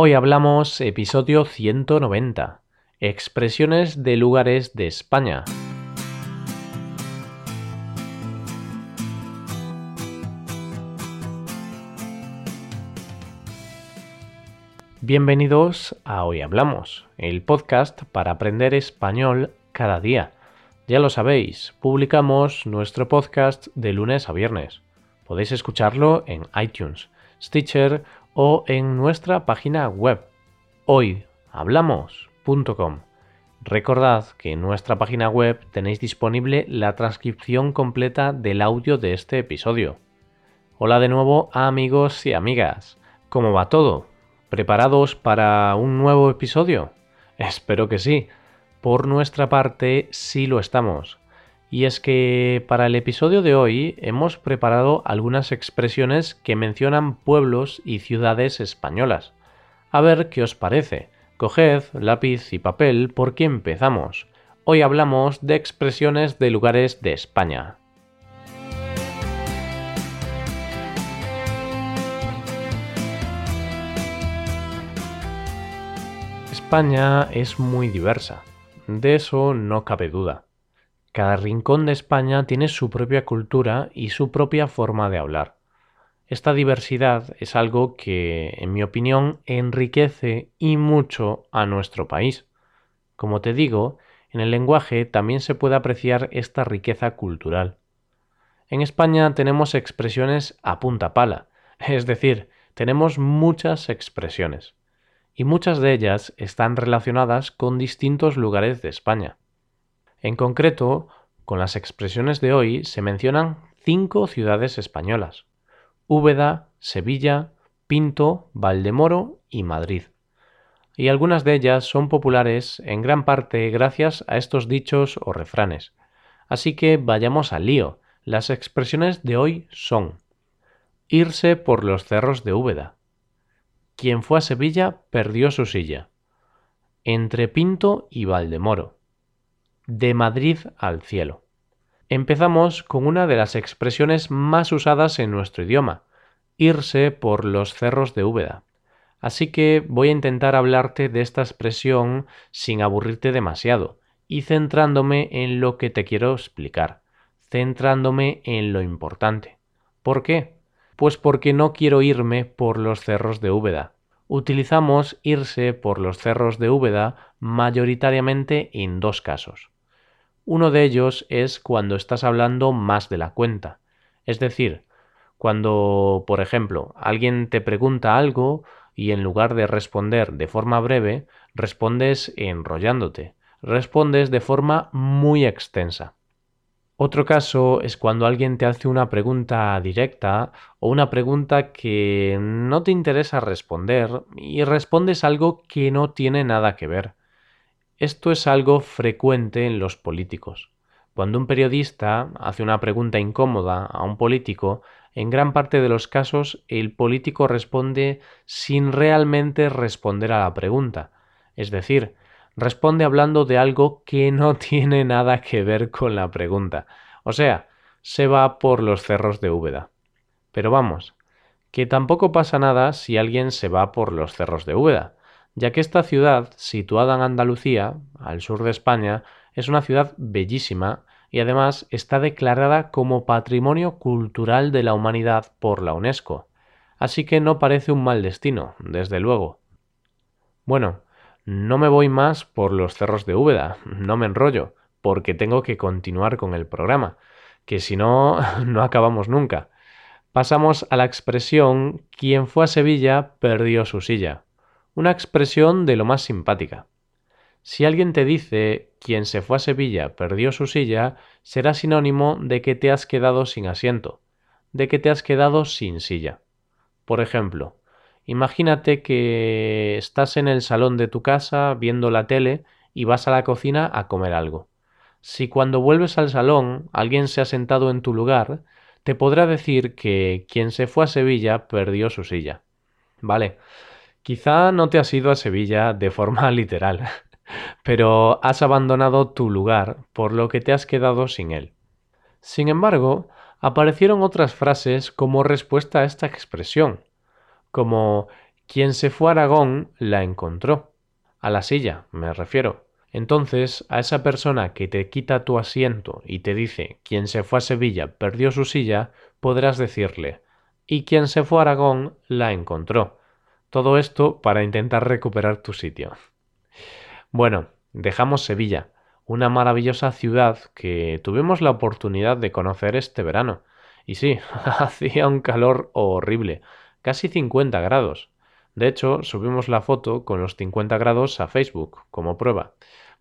Hoy hablamos episodio 190, expresiones de lugares de España. Bienvenidos a Hoy Hablamos, el podcast para aprender español cada día. Ya lo sabéis, publicamos nuestro podcast de lunes a viernes. Podéis escucharlo en iTunes, Stitcher o en nuestra página web hoyhablamos.com. Recordad que en nuestra página web tenéis disponible la transcripción completa del audio de este episodio. Hola de nuevo amigos y amigas. ¿Cómo va todo? ¿Preparados para un nuevo episodio? Espero que sí. Por nuestra parte sí lo estamos. Y es que para el episodio de hoy hemos preparado algunas expresiones que mencionan pueblos y ciudades españolas. A ver qué os parece. Coged lápiz y papel porque empezamos. Hoy hablamos de expresiones de lugares de España. España es muy diversa. De eso no cabe duda. Cada rincón de España tiene su propia cultura y su propia forma de hablar. Esta diversidad es algo que, en mi opinión, enriquece y mucho a nuestro país. Como te digo, en el lenguaje también se puede apreciar esta riqueza cultural. En España tenemos expresiones a punta pala, es decir, tenemos muchas expresiones, y muchas de ellas están relacionadas con distintos lugares de España. En concreto, con las expresiones de hoy se mencionan cinco ciudades españolas. Úbeda, Sevilla, Pinto, Valdemoro y Madrid. Y algunas de ellas son populares en gran parte gracias a estos dichos o refranes. Así que vayamos al lío. Las expresiones de hoy son irse por los cerros de Úbeda. Quien fue a Sevilla perdió su silla. Entre Pinto y Valdemoro de Madrid al cielo. Empezamos con una de las expresiones más usadas en nuestro idioma, irse por los cerros de Úbeda. Así que voy a intentar hablarte de esta expresión sin aburrirte demasiado y centrándome en lo que te quiero explicar, centrándome en lo importante. ¿Por qué? Pues porque no quiero irme por los cerros de Úbeda. Utilizamos irse por los cerros de Úbeda mayoritariamente en dos casos. Uno de ellos es cuando estás hablando más de la cuenta. Es decir, cuando, por ejemplo, alguien te pregunta algo y en lugar de responder de forma breve, respondes enrollándote, respondes de forma muy extensa. Otro caso es cuando alguien te hace una pregunta directa o una pregunta que no te interesa responder y respondes algo que no tiene nada que ver. Esto es algo frecuente en los políticos. Cuando un periodista hace una pregunta incómoda a un político, en gran parte de los casos el político responde sin realmente responder a la pregunta. Es decir, responde hablando de algo que no tiene nada que ver con la pregunta. O sea, se va por los cerros de Úbeda. Pero vamos, que tampoco pasa nada si alguien se va por los cerros de Úbeda ya que esta ciudad, situada en Andalucía, al sur de España, es una ciudad bellísima y además está declarada como Patrimonio Cultural de la Humanidad por la UNESCO. Así que no parece un mal destino, desde luego. Bueno, no me voy más por los cerros de Úbeda, no me enrollo, porque tengo que continuar con el programa, que si no, no acabamos nunca. Pasamos a la expresión quien fue a Sevilla perdió su silla una expresión de lo más simpática. Si alguien te dice quien se fue a Sevilla perdió su silla, será sinónimo de que te has quedado sin asiento, de que te has quedado sin silla. Por ejemplo, imagínate que estás en el salón de tu casa viendo la tele y vas a la cocina a comer algo. Si cuando vuelves al salón alguien se ha sentado en tu lugar, te podrá decir que quien se fue a Sevilla perdió su silla. Vale, Quizá no te has ido a Sevilla de forma literal, pero has abandonado tu lugar por lo que te has quedado sin él. Sin embargo, aparecieron otras frases como respuesta a esta expresión, como Quien se fue a Aragón la encontró. A la silla, me refiero. Entonces, a esa persona que te quita tu asiento y te dice quien se fue a Sevilla perdió su silla, podrás decirle y quien se fue a Aragón la encontró. Todo esto para intentar recuperar tu sitio. Bueno, dejamos Sevilla, una maravillosa ciudad que tuvimos la oportunidad de conocer este verano. Y sí, hacía un calor horrible, casi 50 grados. De hecho, subimos la foto con los 50 grados a Facebook como prueba.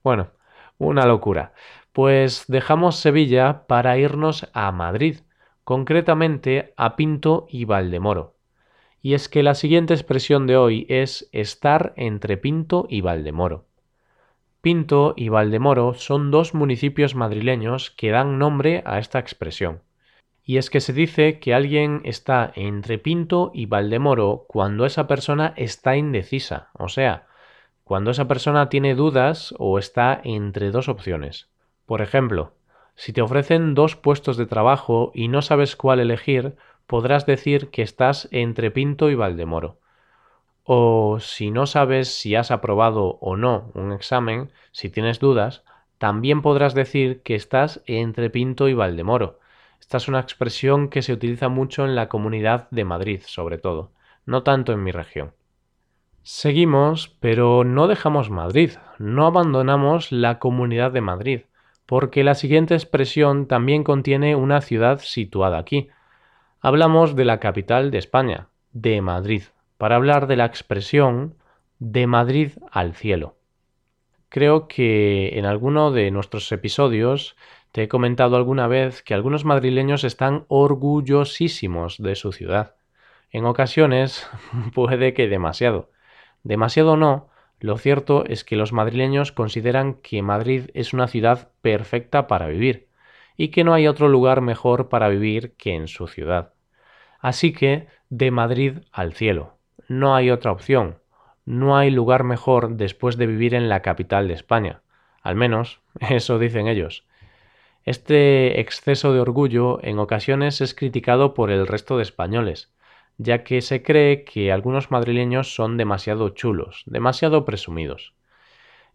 Bueno, una locura. Pues dejamos Sevilla para irnos a Madrid, concretamente a Pinto y Valdemoro. Y es que la siguiente expresión de hoy es estar entre Pinto y Valdemoro. Pinto y Valdemoro son dos municipios madrileños que dan nombre a esta expresión. Y es que se dice que alguien está entre Pinto y Valdemoro cuando esa persona está indecisa, o sea, cuando esa persona tiene dudas o está entre dos opciones. Por ejemplo, si te ofrecen dos puestos de trabajo y no sabes cuál elegir, podrás decir que estás entre Pinto y Valdemoro. O si no sabes si has aprobado o no un examen, si tienes dudas, también podrás decir que estás entre Pinto y Valdemoro. Esta es una expresión que se utiliza mucho en la comunidad de Madrid, sobre todo, no tanto en mi región. Seguimos, pero no dejamos Madrid, no abandonamos la comunidad de Madrid porque la siguiente expresión también contiene una ciudad situada aquí. Hablamos de la capital de España, de Madrid, para hablar de la expresión de Madrid al cielo. Creo que en alguno de nuestros episodios te he comentado alguna vez que algunos madrileños están orgullosísimos de su ciudad. En ocasiones puede que demasiado. Demasiado no, lo cierto es que los madrileños consideran que Madrid es una ciudad perfecta para vivir y que no hay otro lugar mejor para vivir que en su ciudad. Así que, de Madrid al cielo. No hay otra opción. No hay lugar mejor después de vivir en la capital de España. Al menos, eso dicen ellos. Este exceso de orgullo en ocasiones es criticado por el resto de españoles, ya que se cree que algunos madrileños son demasiado chulos, demasiado presumidos.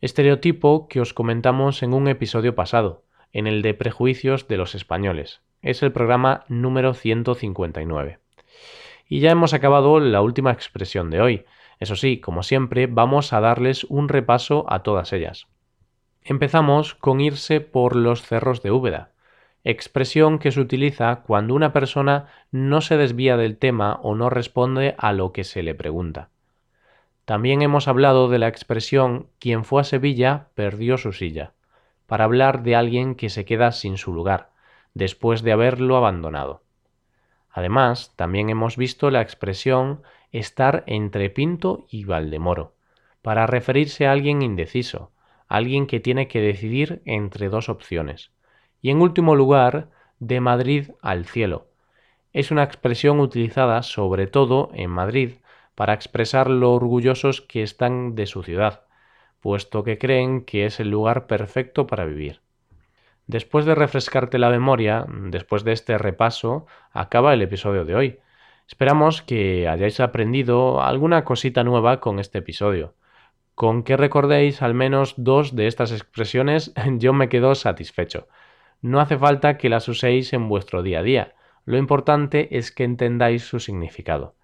Estereotipo que os comentamos en un episodio pasado, en el de prejuicios de los españoles. Es el programa número 159. Y ya hemos acabado la última expresión de hoy. Eso sí, como siempre, vamos a darles un repaso a todas ellas. Empezamos con irse por los cerros de Úbeda, expresión que se utiliza cuando una persona no se desvía del tema o no responde a lo que se le pregunta. También hemos hablado de la expresión quien fue a Sevilla perdió su silla, para hablar de alguien que se queda sin su lugar, después de haberlo abandonado. Además, también hemos visto la expresión estar entre Pinto y Valdemoro, para referirse a alguien indeciso, alguien que tiene que decidir entre dos opciones y en último lugar, de Madrid al cielo. Es una expresión utilizada sobre todo en Madrid para expresar lo orgullosos que están de su ciudad, puesto que creen que es el lugar perfecto para vivir. Después de refrescarte la memoria, después de este repaso, acaba el episodio de hoy. Esperamos que hayáis aprendido alguna cosita nueva con este episodio. Con que recordéis al menos dos de estas expresiones, yo me quedo satisfecho. No hace falta que las uséis en vuestro día a día, lo importante es que entendáis su significado.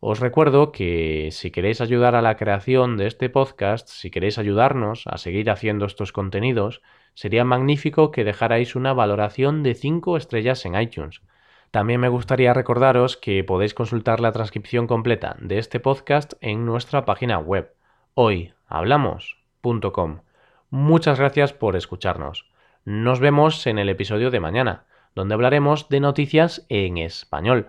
Os recuerdo que si queréis ayudar a la creación de este podcast, si queréis ayudarnos a seguir haciendo estos contenidos, sería magnífico que dejarais una valoración de 5 estrellas en iTunes. También me gustaría recordaros que podéis consultar la transcripción completa de este podcast en nuestra página web hoyhablamos.com. Muchas gracias por escucharnos. Nos vemos en el episodio de mañana, donde hablaremos de noticias en español.